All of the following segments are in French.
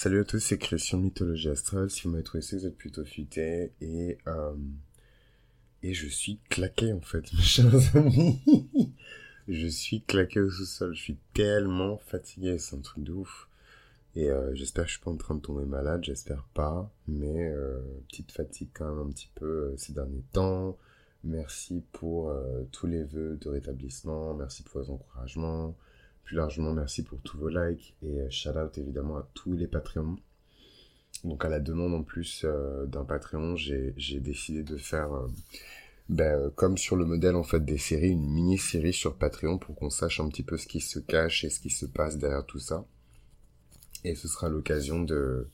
Salut à tous, c'est Christian Mythologie Astrale. Si vous m'avez trouvé ça, vous êtes plutôt futé. Et, euh, et je suis claqué en fait, mes chers amis. je suis claqué au sous-sol. Je suis tellement fatigué, c'est un truc de ouf. Et euh, j'espère que je suis pas en train de tomber malade, j'espère pas. Mais euh, petite fatigue quand même un petit peu ces derniers temps. Merci pour tous les vœux de rétablissement. Merci pour vos encouragements. Plus largement, merci pour tous vos likes et euh, shout out évidemment à tous les Patreons. Donc à la demande en plus euh, d'un Patreon, j'ai décidé de faire, euh, ben, comme sur le modèle en fait des séries, une mini-série sur Patreon pour qu'on sache un petit peu ce qui se cache et ce qui se passe derrière tout ça. Et ce sera l'occasion de,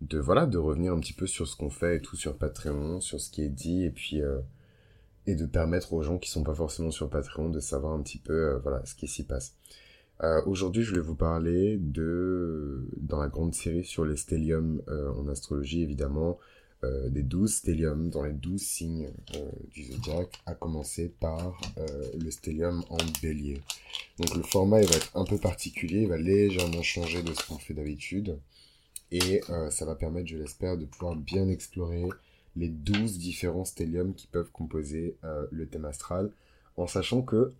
de voilà, de revenir un petit peu sur ce qu'on fait et tout sur Patreon, sur ce qui est dit et puis et de permettre aux gens qui sont pas forcément sur Patreon de savoir un petit peu voilà ce qui s'y passe. Euh, Aujourd'hui, je vais vous parler de, dans la grande série sur les stelliums euh, en astrologie, évidemment, euh, des 12 stelliums dans les 12 signes du zodiaque, à commencer par le stellium en bélier. Donc le format, il va être un peu particulier, il va légèrement changer de ce qu'on fait d'habitude, et ça va permettre, je l'espère, de pouvoir bien explorer les 12 différents stelliums qui peuvent composer le thème astral, en sachant que,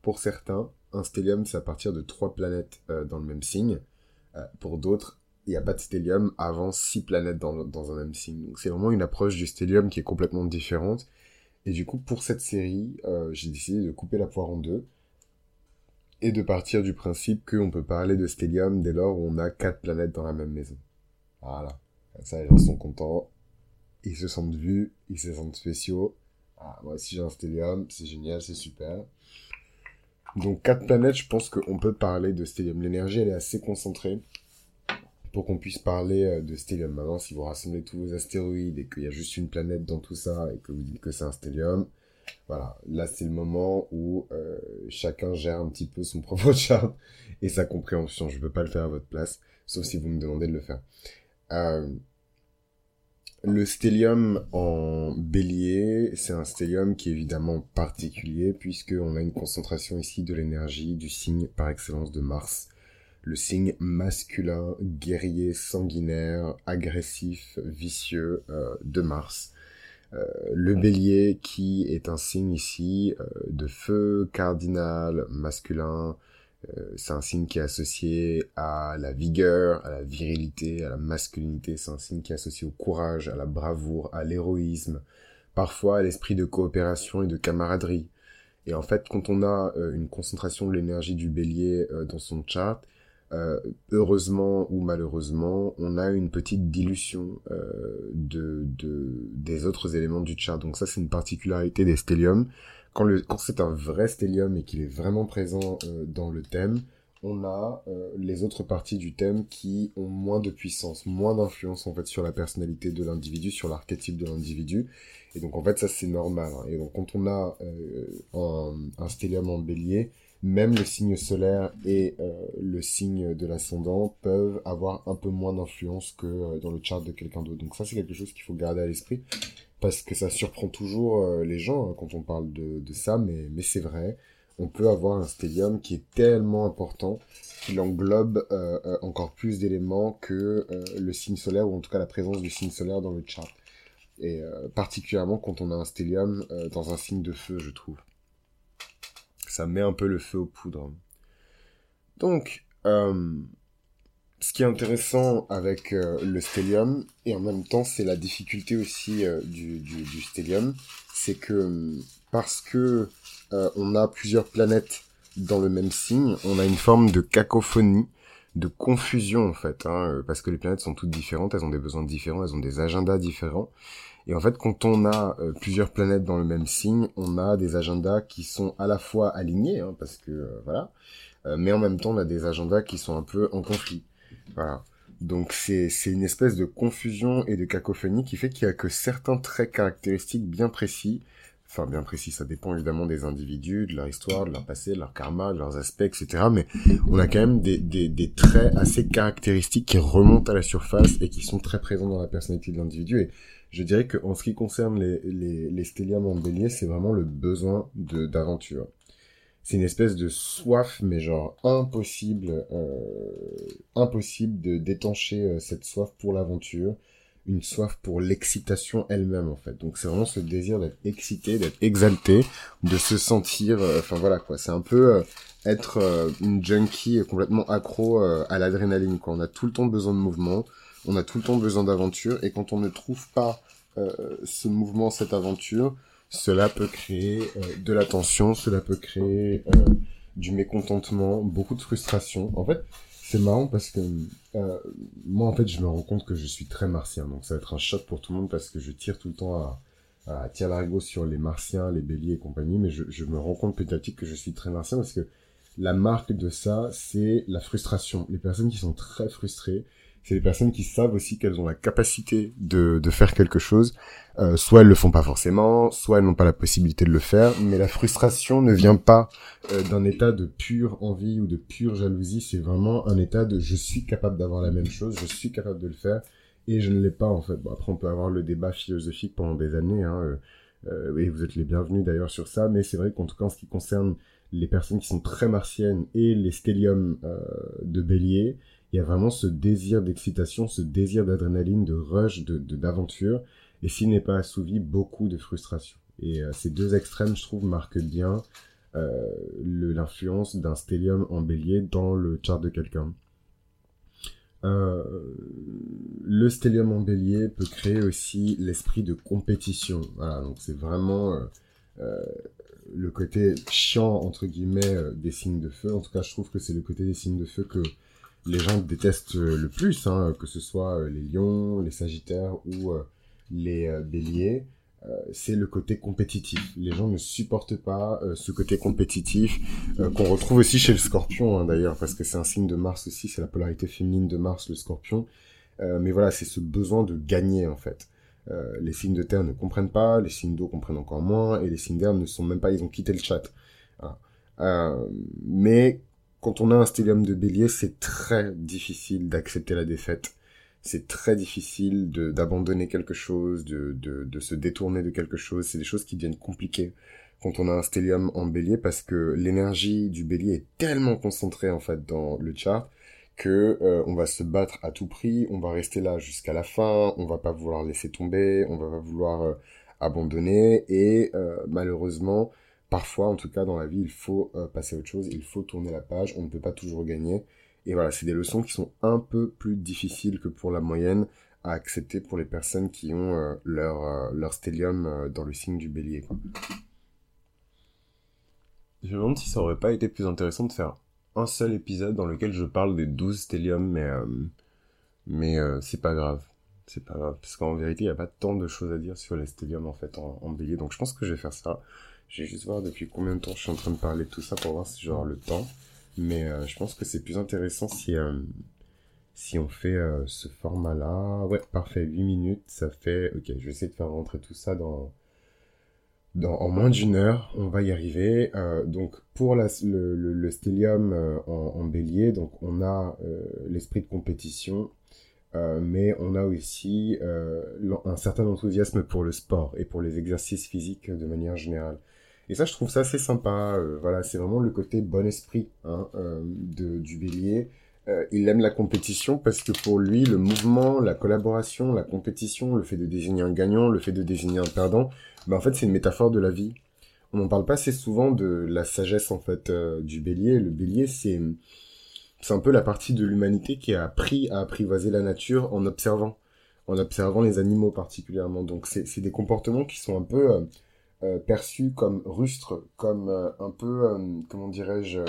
pour certains, un stellium, c'est à partir de trois planètes euh, dans le même signe. Euh, pour d'autres, il n'y a pas de stellium avant six planètes dans, un même signe. Donc c'est vraiment une approche du stellium qui est complètement différente. Et du coup, pour cette série, euh, j'ai décidé de couper la poire en deux et de partir du principe qu'on peut parler de stellium dès lors où on a quatre planètes dans la même maison. Voilà. Comme ça, les gens sont contents. Ils se sentent vus, ils se sentent spéciaux. Ah, moi aussi j'ai un stellium, c'est génial, c'est super. Donc quatre planètes, je pense qu'on peut parler de stellium. L'énergie, elle est assez concentrée pour qu'on puisse parler euh, de stellium. Maintenant, si vous rassemblez tous vos astéroïdes et qu'il y a juste une planète dans tout ça et que vous dites que c'est un stellium, voilà, là c'est le moment où euh, chacun gère un petit peu son propre chart et sa compréhension. Je ne peux pas le faire à votre place, sauf si vous me demandez de le faire. Euh, le stellium en bélier, c'est un stellium qui est évidemment particulier puisqu'on a une concentration ici de l'énergie du signe par excellence de Mars. Le signe masculin, guerrier, sanguinaire, agressif, vicieux euh, de Mars. Euh, le bélier qui est un signe ici euh, de feu cardinal, masculin, c'est un signe qui est associé à la vigueur, à la virilité, à la masculinité. C'est un signe qui est associé au courage, à la bravoure, à l'héroïsme, parfois à l'esprit de coopération et de camaraderie. Et en fait, quand on a euh, une concentration de l'énergie du bélier euh, dans son chart, euh, heureusement ou malheureusement, on a une petite dilution euh, de, des autres éléments du chart. Donc ça, c'est une particularité des stelliums quand, c'est un vrai stellium et qu'il est vraiment présent euh, dans le thème, on a euh, les autres parties du thème qui ont moins de puissance, moins d'influence en fait sur la personnalité de l'individu, sur l'archétype de l'individu. Et donc en fait ça c'est normal. hein. Et donc quand on a euh, un, un stellium en bélier, même le signe solaire et le signe de l'ascendant peuvent avoir un peu moins d'influence que dans le chart de quelqu'un d'autre. Donc ça c'est quelque chose qu'il faut garder à l'esprit parce que ça surprend toujours euh, les gens hein, quand on parle de, ça, mais, c'est vrai. On peut avoir un stellium qui est tellement important qu'il englobe euh, euh, encore plus d'éléments que le signe solaire, ou en tout cas la présence du signe solaire dans le chart. Et particulièrement quand on a un stellium dans un signe de feu, je trouve. Ça met un peu le feu aux poudres. Donc, ce qui est intéressant avec euh, le stellium, et en même temps c'est la difficulté aussi euh, du, du, du stellium, c'est que hum, parce que euh, on a plusieurs planètes dans le même signe, on a une forme de cacophonie, de confusion en fait, hein, parce que les planètes sont toutes différentes, elles ont des besoins différents, elles ont des agendas différents. Et en fait, quand on a plusieurs planètes dans le même signe, on a des agendas qui sont à la fois alignés, hein, parce que voilà, mais en même temps, on a des agendas qui sont un peu en conflit. Voilà. Donc c'est une espèce de confusion et de cacophonie qui fait qu'il y a que certains traits caractéristiques bien précis, enfin bien précis, ça dépend évidemment des individus, de leur histoire, de leur passé, de leur karma, de leurs aspects, etc. Mais on a quand même des, des, des traits assez caractéristiques qui remontent à la surface et qui sont très présents dans la personnalité de l'individu. Et je dirais que en ce qui concerne les, les, les stelliums en bélier, c'est vraiment le besoin d'aventure. C'est une espèce de soif, mais genre impossible, euh, impossible de détancher euh, cette soif pour l'aventure, une soif pour l'excitation elle-même en fait. Donc c'est vraiment ce désir d'être excité, d'être exalté, de se sentir, euh, enfin voilà quoi. C'est un peu être une junkie complètement accro à l'adrénaline quoi. On a tout le temps besoin de mouvement, on a tout le temps besoin d'aventure, et quand on ne trouve pas ce mouvement, cette aventure, cela peut créer euh, de la tension, cela peut créer euh, du mécontentement, beaucoup de frustration. En fait, c'est marrant parce que euh, moi, en fait, je me rends compte que je suis très martien. Donc, ça va être un choc pour tout le monde parce que je tire tout le temps à, à tire l'arigot sur les martiens, les béliers et compagnie. Mais je, je me rends compte petit à petit que je suis très martien parce que la marque de ça, c'est la frustration. Les personnes qui sont très frustrées, c'est des personnes qui savent aussi qu'elles ont la capacité de, de faire quelque chose. Euh, soit elles le font pas forcément, soit elles n'ont pas la possibilité de le faire, mais la frustration ne vient pas euh, d'un état de pure envie ou de pure jalousie, c'est vraiment un état de je suis capable d'avoir la même chose, je suis capable de le faire, et je ne l'ai pas en fait. Bon, après on peut avoir le débat philosophique pendant des années, hein, euh, euh et vous êtes les bienvenus d'ailleurs sur ça, mais c'est vrai qu'en tout cas en ce qui concerne les personnes qui sont très martiennes et les stéliums euh, de bélier, il y a vraiment ce désir d'excitation, ce désir d'adrénaline, de rush, de d'aventure, et s'il n'est pas assouvi, beaucoup de frustration. Et euh, ces deux extrêmes, je trouve, marquent bien euh, l'influence d'un stellium en bélier dans le chart de quelqu'un. Euh, le stellium en bélier peut créer aussi l'esprit de compétition. Voilà, donc c'est vraiment le côté chiant entre guillemets des signes de feu. En tout cas, je trouve que c'est le côté des signes de feu que les gens détestent le plus, hein, que ce soit euh, les lions, les sagittaires ou euh, les euh, béliers, c'est le côté compétitif. Les gens ne supportent pas ce côté compétitif qu'on retrouve aussi chez le scorpion hein, d'ailleurs, parce que c'est un signe de Mars aussi, c'est la polarité féminine de Mars, le scorpion. mais voilà, c'est ce besoin de gagner en fait. les signes de terre ne comprennent pas, les signes d'eau comprennent encore moins, et les signes d'air ne sont même pas, ils ont quitté le chat. mais quand on a un stellium de bélier, c'est très difficile d'accepter la défaite. C'est très difficile d'abandonner quelque chose, de, de, se détourner de quelque chose. C'est des choses qui deviennent compliquées quand on a un stellium en bélier parce que l'énergie du bélier est tellement concentrée en fait dans le chart que euh, on va se battre à tout prix, on va rester là jusqu'à la fin, on va pas vouloir laisser tomber, on va pas vouloir euh, abandonner et euh, malheureusement parfois, en tout cas dans la vie, il faut euh, passer à autre chose, il faut tourner la page, on ne peut pas toujours gagner. Et voilà, c'est des leçons qui sont un peu plus difficiles que pour la moyenne à accepter pour les personnes qui ont euh, leur, euh, leur stellium dans le signe du bélier. Je me demande si ça aurait pas été plus intéressant de faire un seul épisode dans lequel je parle des 12 stelliums, mais, mais c'est pas grave. C'est pas grave, parce qu'en vérité, il n'y a pas tant de choses à dire sur les stelliums en fait en bélier, donc je pense que je vais faire ça. Je vais juste voir depuis combien de temps je suis en train de parler de tout ça pour voir si j'aurai le temps. Mais euh, je pense que c'est plus intéressant si, euh, si on fait euh, ce format-là. Ouais, parfait, 8 minutes, ça fait... Ok, je vais essayer de faire rentrer tout ça dans... dans en moins d'une heure, on va y arriver. donc pour le, le, stellium en, en, bélier, donc on a l'esprit de compétition, mais on a aussi un certain enthousiasme pour le sport et pour les exercices physiques de manière générale. Et ça, je trouve ça assez sympa. Euh, voilà, c'est vraiment le côté bon esprit hein, euh, de, du bélier. Euh, il aime la compétition parce que pour lui, le mouvement, la collaboration, la compétition, le fait de désigner un gagnant, le fait de désigner un perdant, ben en fait, c'est une métaphore de la vie. On n'en parle pas assez souvent de la sagesse en fait du bélier. Le bélier, c'est c'est un peu la partie de l'humanité qui a appris à apprivoiser la nature en observant, en observant les animaux particulièrement. Donc c'est des comportements qui sont un peu euh, perçu comme rustre, comme euh, un peu, euh, comment dirais-je,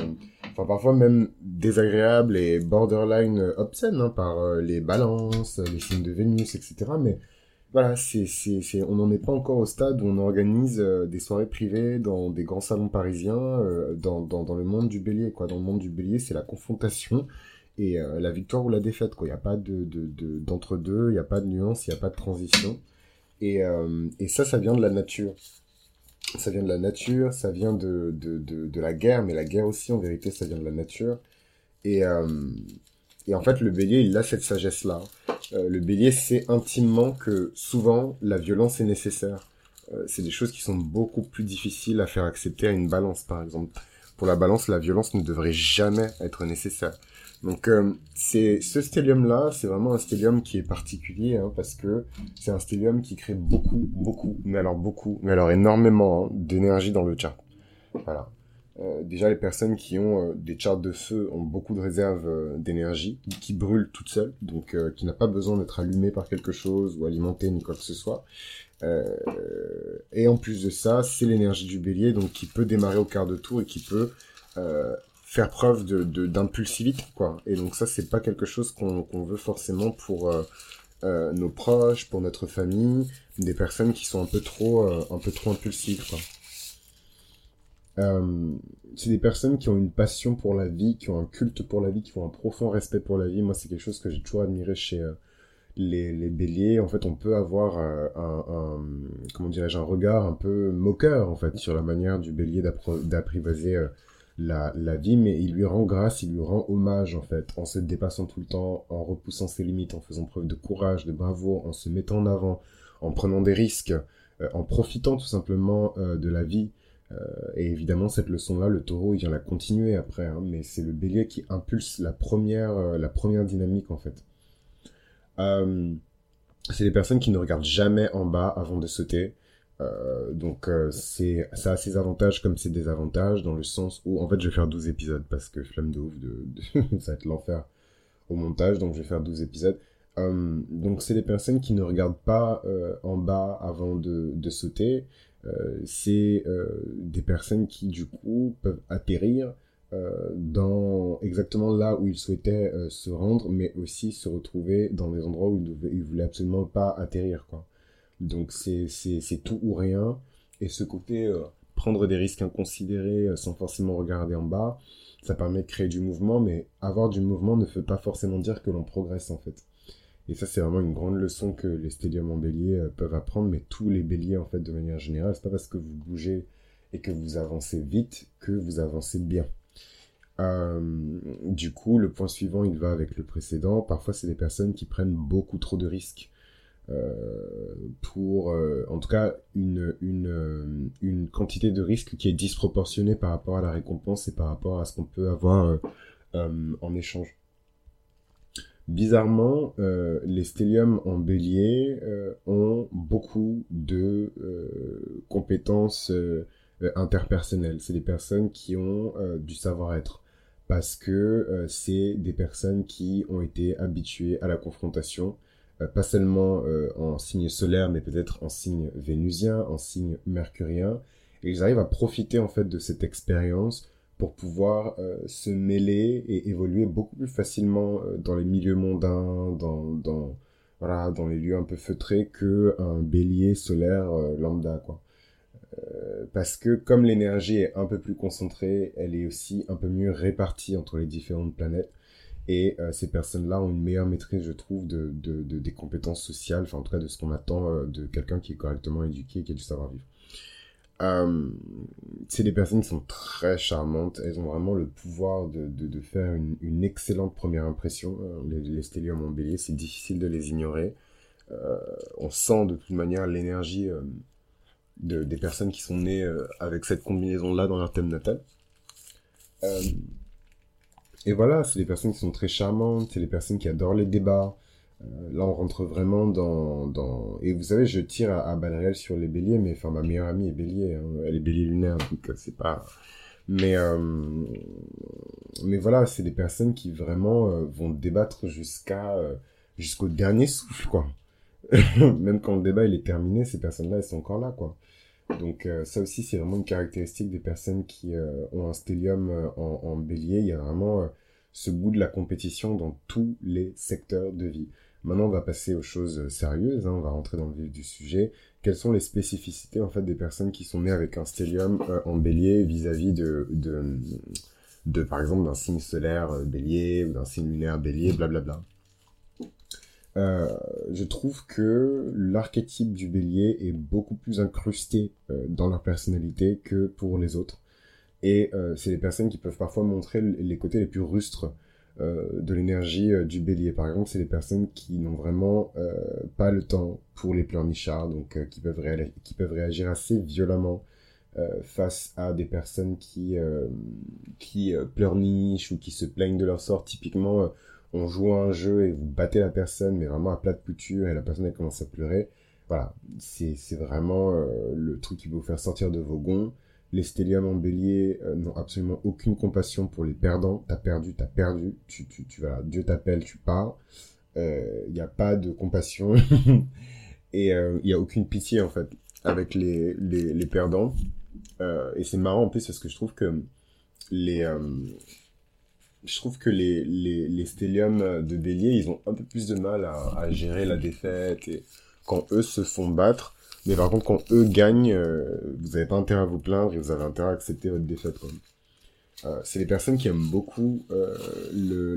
enfin parfois même désagréable et borderline obscène hein, par les balances, les signes de Vénus, etc. Mais voilà, c'est, on n'en est pas encore au stade où on organise des soirées privées dans des grands salons parisiens, dans, dans, dans, le monde du bélier, quoi. Dans le monde du bélier, c'est la confrontation et la victoire ou la défaite. Il n'y a pas de, de, d'entre-deux, il n'y a pas de nuance, il n'y a pas de transition. Et, et ça, ça vient de la nature ça vient de la nature, ça vient de, de, de, la guerre, mais la guerre aussi, en vérité, ça vient de la nature. Et, euh, et en fait, le bélier, il a cette sagesse-là. Euh, le bélier sait intimement que souvent, la violence est nécessaire. Euh, c'est des choses qui sont beaucoup plus difficiles à faire accepter à une balance, par exemple. Pour la balance, la violence ne devrait jamais être nécessaire. Donc euh, c'est ce stellium là, c'est vraiment un stellium qui est particulier hein, parce que c'est un stellium qui crée beaucoup, beaucoup, mais alors beaucoup, mais alors énormément hein, d'énergie dans le chart. Voilà. Euh, déjà, les personnes qui ont euh, des charts de feu ont beaucoup de réserves d'énergie qui brûlent toutes seules, donc qui n'a pas besoin d'être allumée par quelque chose ou alimentée ni quoi que ce soit. et en plus de ça, c'est l'énergie du bélier, donc qui peut démarrer au quart de tour et qui peut faire preuve de d'impulsivité, quoi. Et donc ça, c'est pas quelque chose qu'on veut forcément pour nos proches, pour notre famille, des personnes qui sont un peu trop, un peu trop impulsives, quoi. Euh, c'est des personnes qui ont une passion pour la vie, qui ont un culte pour la vie, qui ont un profond respect pour la vie. Moi, c'est quelque chose que j'ai toujours admiré chez euh, les, les, béliers. En fait, on peut avoir euh, un, un, comment dirais-je, un regard un peu moqueur, en fait, sur la manière du bélier d'apprivoiser la, la vie, mais il lui rend grâce, il lui rend hommage, en fait, en se dépassant tout le temps, en repoussant ses limites, en faisant preuve de courage, de bravoure, en se mettant en avant, en prenant des risques, en profitant tout simplement de la vie. Euh, et évidemment, cette leçon-là, le taureau, il vient la continuer après, hein, mais c'est le bélier qui impulse la première, euh, la première dynamique, en fait. Euh, c'est des personnes qui ne regardent jamais en bas avant de sauter. Donc c'est ça a ses avantages comme ses désavantages dans le sens où en fait je vais faire 12 épisodes parce que flamme de ouf de, ça va être l'enfer au montage donc je vais faire 12 épisodes donc c'est des personnes qui ne regardent pas en bas avant de, de sauter euh, c'est euh, des personnes qui du coup peuvent atterrir euh, dans exactement là où ils souhaitaient se rendre, mais aussi se retrouver dans des endroits où ils, ne voulaient absolument pas atterrir, quoi. Donc c'est tout ou rien. Et ce côté prendre des risques inconsidérés sans forcément regarder en bas, ça permet de créer du mouvement, mais avoir du mouvement ne veut pas forcément dire que l'on progresse en fait. Et ça, c'est vraiment une grande leçon que les stédiums en bélier euh, peuvent apprendre, mais tous les béliers, en fait, de manière générale, c'est pas parce que vous bougez et que vous avancez vite que vous avancez bien. Euh, du coup, le point suivant, il va avec le précédent. Parfois, c'est des personnes qui prennent beaucoup trop de risques. Euh, pour, en tout cas, une, une, une quantité de risques qui est disproportionnée par rapport à la récompense et par rapport à ce qu'on peut avoir en échange. Bizarrement, euh, les stelliums en bélier euh, ont beaucoup de euh, compétences interpersonnelles. C'est des personnes qui ont du savoir-être parce que c'est des personnes qui ont été habituées à la confrontation, pas seulement en signe solaire, mais peut-être en signe vénusien, en signe mercurien. Et ils arrivent à profiter en fait de cette expérience pour pouvoir euh, se mêler et évoluer beaucoup plus facilement euh, dans les milieux mondains, dans, dans, voilà, dans les lieux un peu feutrés que un bélier solaire euh, lambda, quoi. parce que comme l'énergie est un peu plus concentrée, elle est aussi un peu mieux répartie entre les différentes planètes. Et ces personnes-là ont une meilleure maîtrise, je trouve, de, de, de, des compétences sociales, enfin en tout cas de ce qu'on attend de quelqu'un qui est correctement éduqué et qui a du savoir-vivre. Euh, c'est des personnes qui sont très charmantes. Elles ont vraiment le pouvoir de, de, faire une, une, excellente première impression. Euh, les, les stelliums en bélier, c'est difficile de les ignorer. Euh, on sent de toute manière l'énergie euh, de, des personnes qui sont nées euh, avec cette combinaison-là dans leur thème natal. Et voilà, c'est des personnes qui sont très charmantes, c'est des personnes qui adorent les débats, euh, là, on rentre vraiment dans, dans... Et vous savez, je tire à, à sur les béliers, mais enfin, ma meilleure amie est bélier. Hein. Elle est bélier lunaire, donc euh, c'est pas... Mais, euh... mais voilà, c'est des personnes qui vraiment vont débattre jusqu'à jusqu'au dernier souffle, quoi. Même quand le débat il est terminé, ces personnes-là, elles sont encore là, quoi. Donc ça aussi, c'est vraiment une caractéristique des personnes qui ont un stellium en, en, bélier. Il y a vraiment ce goût de la compétition dans tous les secteurs de vie. Maintenant, on va passer aux choses sérieuses, hein, on va rentrer dans le vif du sujet. Quelles sont les spécificités en fait des personnes qui sont nées avec un stellium euh, en bélier vis-à-vis de, par exemple, d'un signe solaire euh, bélier ou d'un signe lunaire bélier, blablabla? Euh, je trouve que l'archétype du bélier est beaucoup plus incrusté euh, dans leur personnalité que pour les autres. Et euh, c'est des personnes qui peuvent parfois montrer les côtés les plus rustres de l'énergie du bélier. Par exemple, c'est des personnes qui n'ont vraiment pas le temps pour les pleurnichards, donc qui, peuvent qui peuvent réagir assez violemment face à des personnes qui, qui pleurnichent ou qui se plaignent de leur sort. Typiquement, on joue à un jeu et vous battez la personne, mais vraiment à plat de couture, et la personne elle commence à pleurer. Voilà, c'est vraiment le truc qui va vous faire sortir de vos gonds. Les stelliums en bélier n'ont absolument aucune compassion pour les perdants. T'as perdu, t'as perdu. Tu, tu, tu vas, Dieu t'appelle, tu pars. Il n'y a pas de compassion. et il n'y a aucune pitié, en fait, avec les, les, les perdants. Euh, et c'est marrant en plus parce que je trouve que les, euh, je trouve que les, les, les de bélier, ils ont un peu plus de mal à, gérer la défaite quand eux se font battre. Mais par contre, quand eux gagnent, euh, vous n'avez pas intérêt à vous plaindre et vous avez intérêt à accepter votre défaite. Euh, c'est les personnes qui aiment beaucoup euh,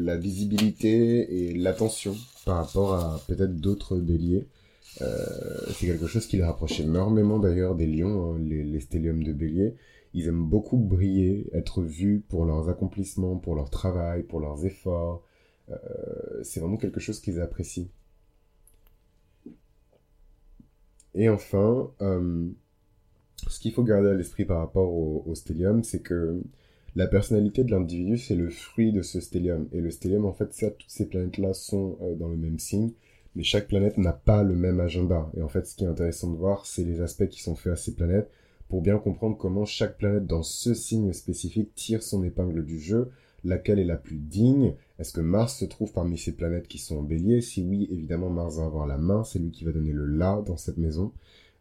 la visibilité et l'attention par rapport à peut-être d'autres béliers. Euh, c'est quelque chose qui les rapproche énormément d'ailleurs des lions, hein, les, stelliums de bélier. Ils aiment beaucoup briller, être vus pour leurs accomplissements, pour leur travail, pour leurs efforts. Euh, c'est vraiment quelque chose qu'ils apprécient. Et enfin, euh, ce qu'il faut garder à l'esprit par rapport au, au stellium, c'est que la personnalité de l'individu, c'est le fruit de ce stellium. Et le stellium, en fait, certes, toutes ces planètes-là sont euh, dans le même signe, mais chaque planète n'a pas le même agenda. Et en fait, ce qui est intéressant de voir, c'est les aspects qui sont faits à ces planètes pour bien comprendre comment chaque planète dans ce signe spécifique tire son épingle du jeu, laquelle est la plus digne. Est-ce que Mars se trouve parmi ces planètes qui sont en bélier? Si oui, évidemment, Mars va avoir la main, c'est lui qui va donner le là dans cette maison.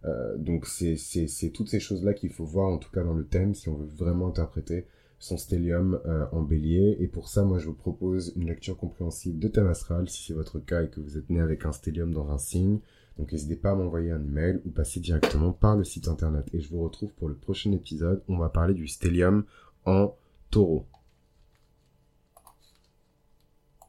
Euh, donc c'est toutes ces choses-là qu'il faut voir, en tout cas dans le thème, si on veut vraiment interpréter son stellium euh, en bélier. Et pour ça, moi, je vous propose une lecture compréhensible de thème astral, si c'est votre cas et que vous êtes né avec un stellium dans un signe. Donc n'hésitez pas à m'envoyer un email ou passer directement par le site internet. Et je vous retrouve pour le prochain épisode. On va parler du stellium en taureau.